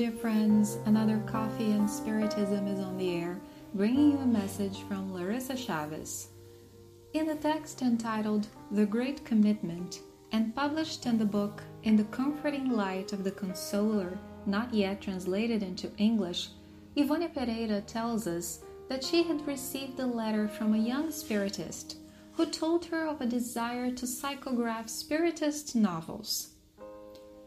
Dear friends. Another Coffee and Spiritism is on the air, bringing you a message from Larissa Chavez. In the text entitled The Great Commitment, and published in the book In the Comforting Light of the Consoler, not yet translated into English, Yvonne Pereira tells us that she had received a letter from a young spiritist who told her of a desire to psychograph spiritist novels.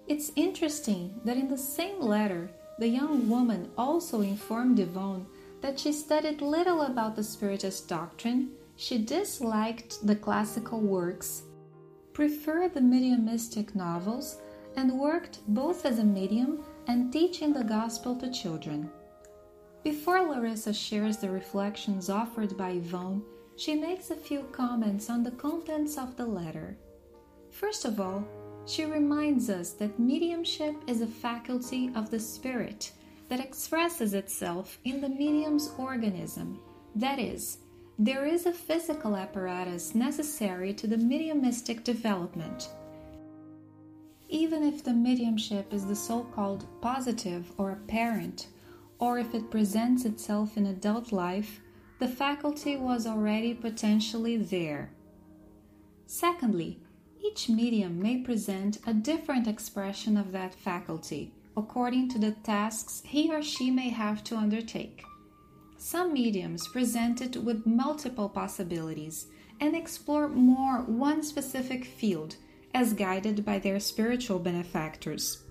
It's interesting that in the same letter, the young woman also informed Yvonne that she studied little about the Spiritist doctrine, she disliked the classical works, preferred the mediumistic novels, and worked both as a medium and teaching the gospel to children. Before Larissa shares the reflections offered by Yvonne, she makes a few comments on the contents of the letter. First of all, she reminds us that mediumship is a faculty of the spirit that expresses itself in the medium's organism. That is, there is a physical apparatus necessary to the mediumistic development. Even if the mediumship is the so called positive or apparent, or if it presents itself in adult life, the faculty was already potentially there. Secondly, each medium may present a different expression of that faculty according to the tasks he or she may have to undertake. Some mediums present it with multiple possibilities and explore more one specific field as guided by their spiritual benefactors.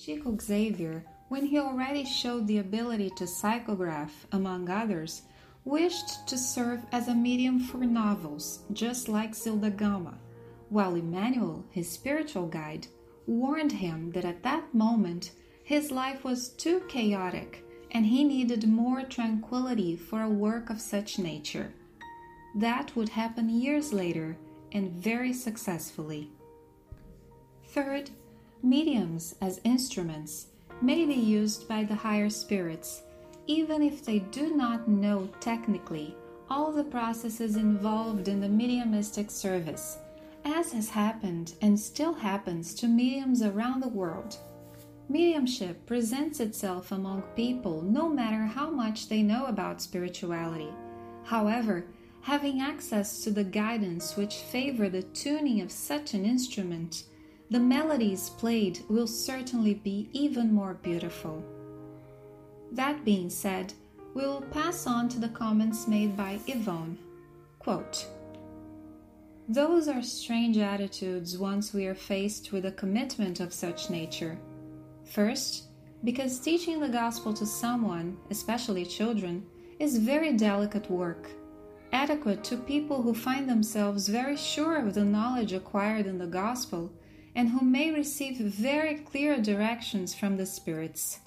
Chico Xavier, when he already showed the ability to psychograph, among others, wished to serve as a medium for novels, just like Zilda Gama while Emmanuel, his spiritual guide, warned him that at that moment his life was too chaotic and he needed more tranquility for a work of such nature. That would happen years later and very successfully. Third, mediums as instruments may be used by the higher spirits, even if they do not know technically all the processes involved in the mediumistic service as has happened and still happens to mediums around the world. Mediumship presents itself among people no matter how much they know about spirituality. However, having access to the guidance which favor the tuning of such an instrument, the melodies played will certainly be even more beautiful. That being said, we will pass on to the comments made by Yvonne. Quote, those are strange attitudes once we are faced with a commitment of such nature. First, because teaching the gospel to someone, especially children, is very delicate work, adequate to people who find themselves very sure of the knowledge acquired in the gospel and who may receive very clear directions from the spirits.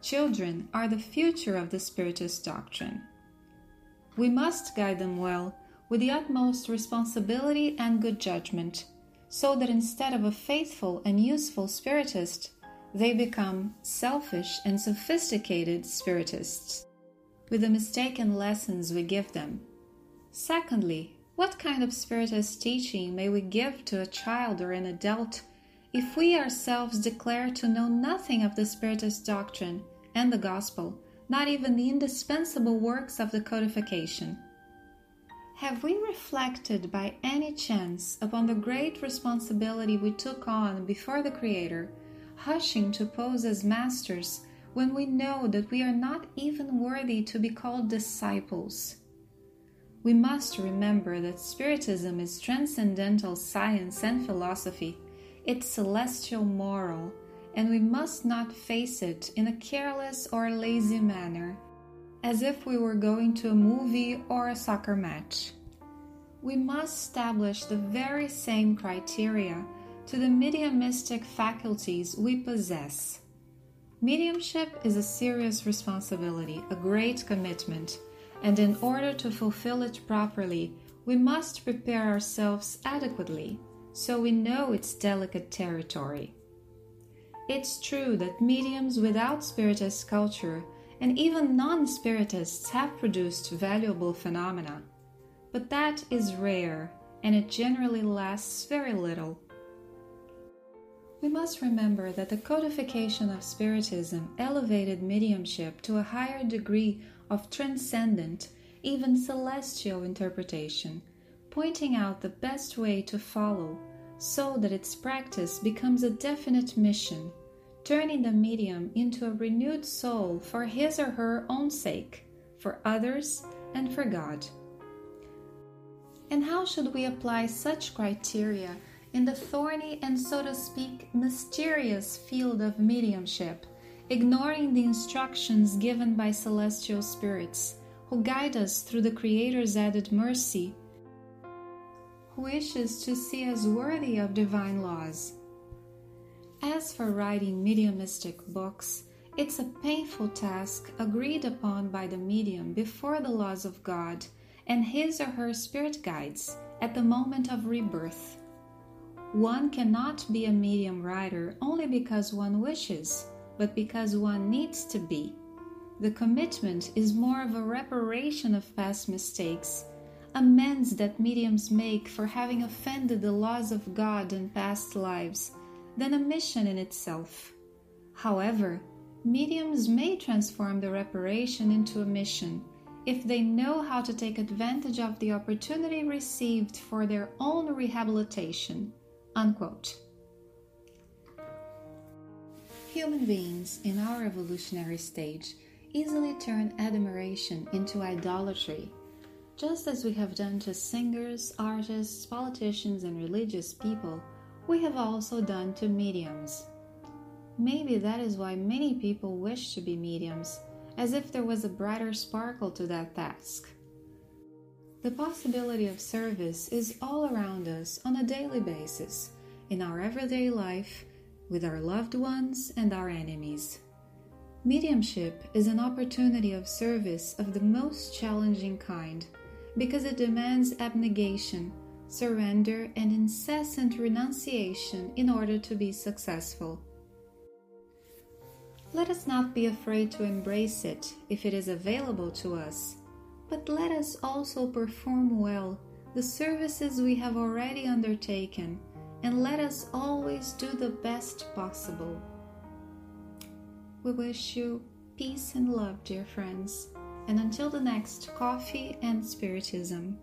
Children are the future of the Spiritist doctrine. We must guide them well with the utmost responsibility and good judgment, so that instead of a faithful and useful spiritist, they become selfish and sophisticated spiritists, with the mistaken lessons we give them. Secondly, what kind of spiritist teaching may we give to a child or an adult if we ourselves declare to know nothing of the spiritist doctrine and the gospel, not even the indispensable works of the codification? Have we reflected by any chance upon the great responsibility we took on before the Creator, hushing to pose as masters when we know that we are not even worthy to be called disciples? We must remember that Spiritism is transcendental science and philosophy, it's celestial moral, and we must not face it in a careless or lazy manner as if we were going to a movie or a soccer match. We must establish the very same criteria to the mediumistic faculties we possess. Mediumship is a serious responsibility, a great commitment, and in order to fulfill it properly, we must prepare ourselves adequately so we know its delicate territory. It's true that mediums without spiritist culture and even non spiritists have produced valuable phenomena. But that is rare, and it generally lasts very little. We must remember that the codification of Spiritism elevated mediumship to a higher degree of transcendent, even celestial interpretation, pointing out the best way to follow so that its practice becomes a definite mission, turning the medium into a renewed soul for his or her own sake, for others, and for God. And how should we apply such criteria in the thorny and, so to speak, mysterious field of mediumship, ignoring the instructions given by celestial spirits who guide us through the Creator's added mercy, who wishes to see us worthy of divine laws? As for writing mediumistic books, it's a painful task agreed upon by the medium before the laws of God and his or her spirit guides at the moment of rebirth. One cannot be a medium writer only because one wishes, but because one needs to be. The commitment is more of a reparation of past mistakes, amends that mediums make for having offended the laws of God in past lives, than a mission in itself. However, mediums may transform the reparation into a mission if they know how to take advantage of the opportunity received for their own rehabilitation. Unquote. Human beings in our evolutionary stage easily turn admiration into idolatry, just as we have done to singers, artists, politicians, and religious people, we have also done to mediums. Maybe that is why many people wish to be mediums as if there was a brighter sparkle to that task. The possibility of service is all around us on a daily basis, in our everyday life, with our loved ones and our enemies. Mediumship is an opportunity of service of the most challenging kind because it demands abnegation, surrender, and incessant renunciation in order to be successful. Let us not be afraid to embrace it if it is available to us, but let us also perform well the services we have already undertaken, and let us always do the best possible. We wish you peace and love, dear friends, and until the next Coffee and Spiritism.